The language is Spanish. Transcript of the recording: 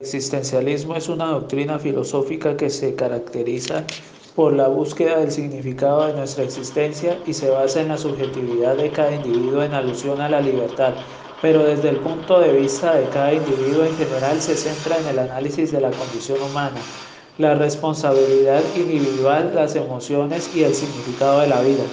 existencialismo es una doctrina filosófica que se caracteriza por la búsqueda del significado de nuestra existencia y se basa en la subjetividad de cada individuo en alusión a la libertad, pero desde el punto de vista de cada individuo en general se centra en el análisis de la condición humana, la responsabilidad individual, las emociones y el significado de la vida.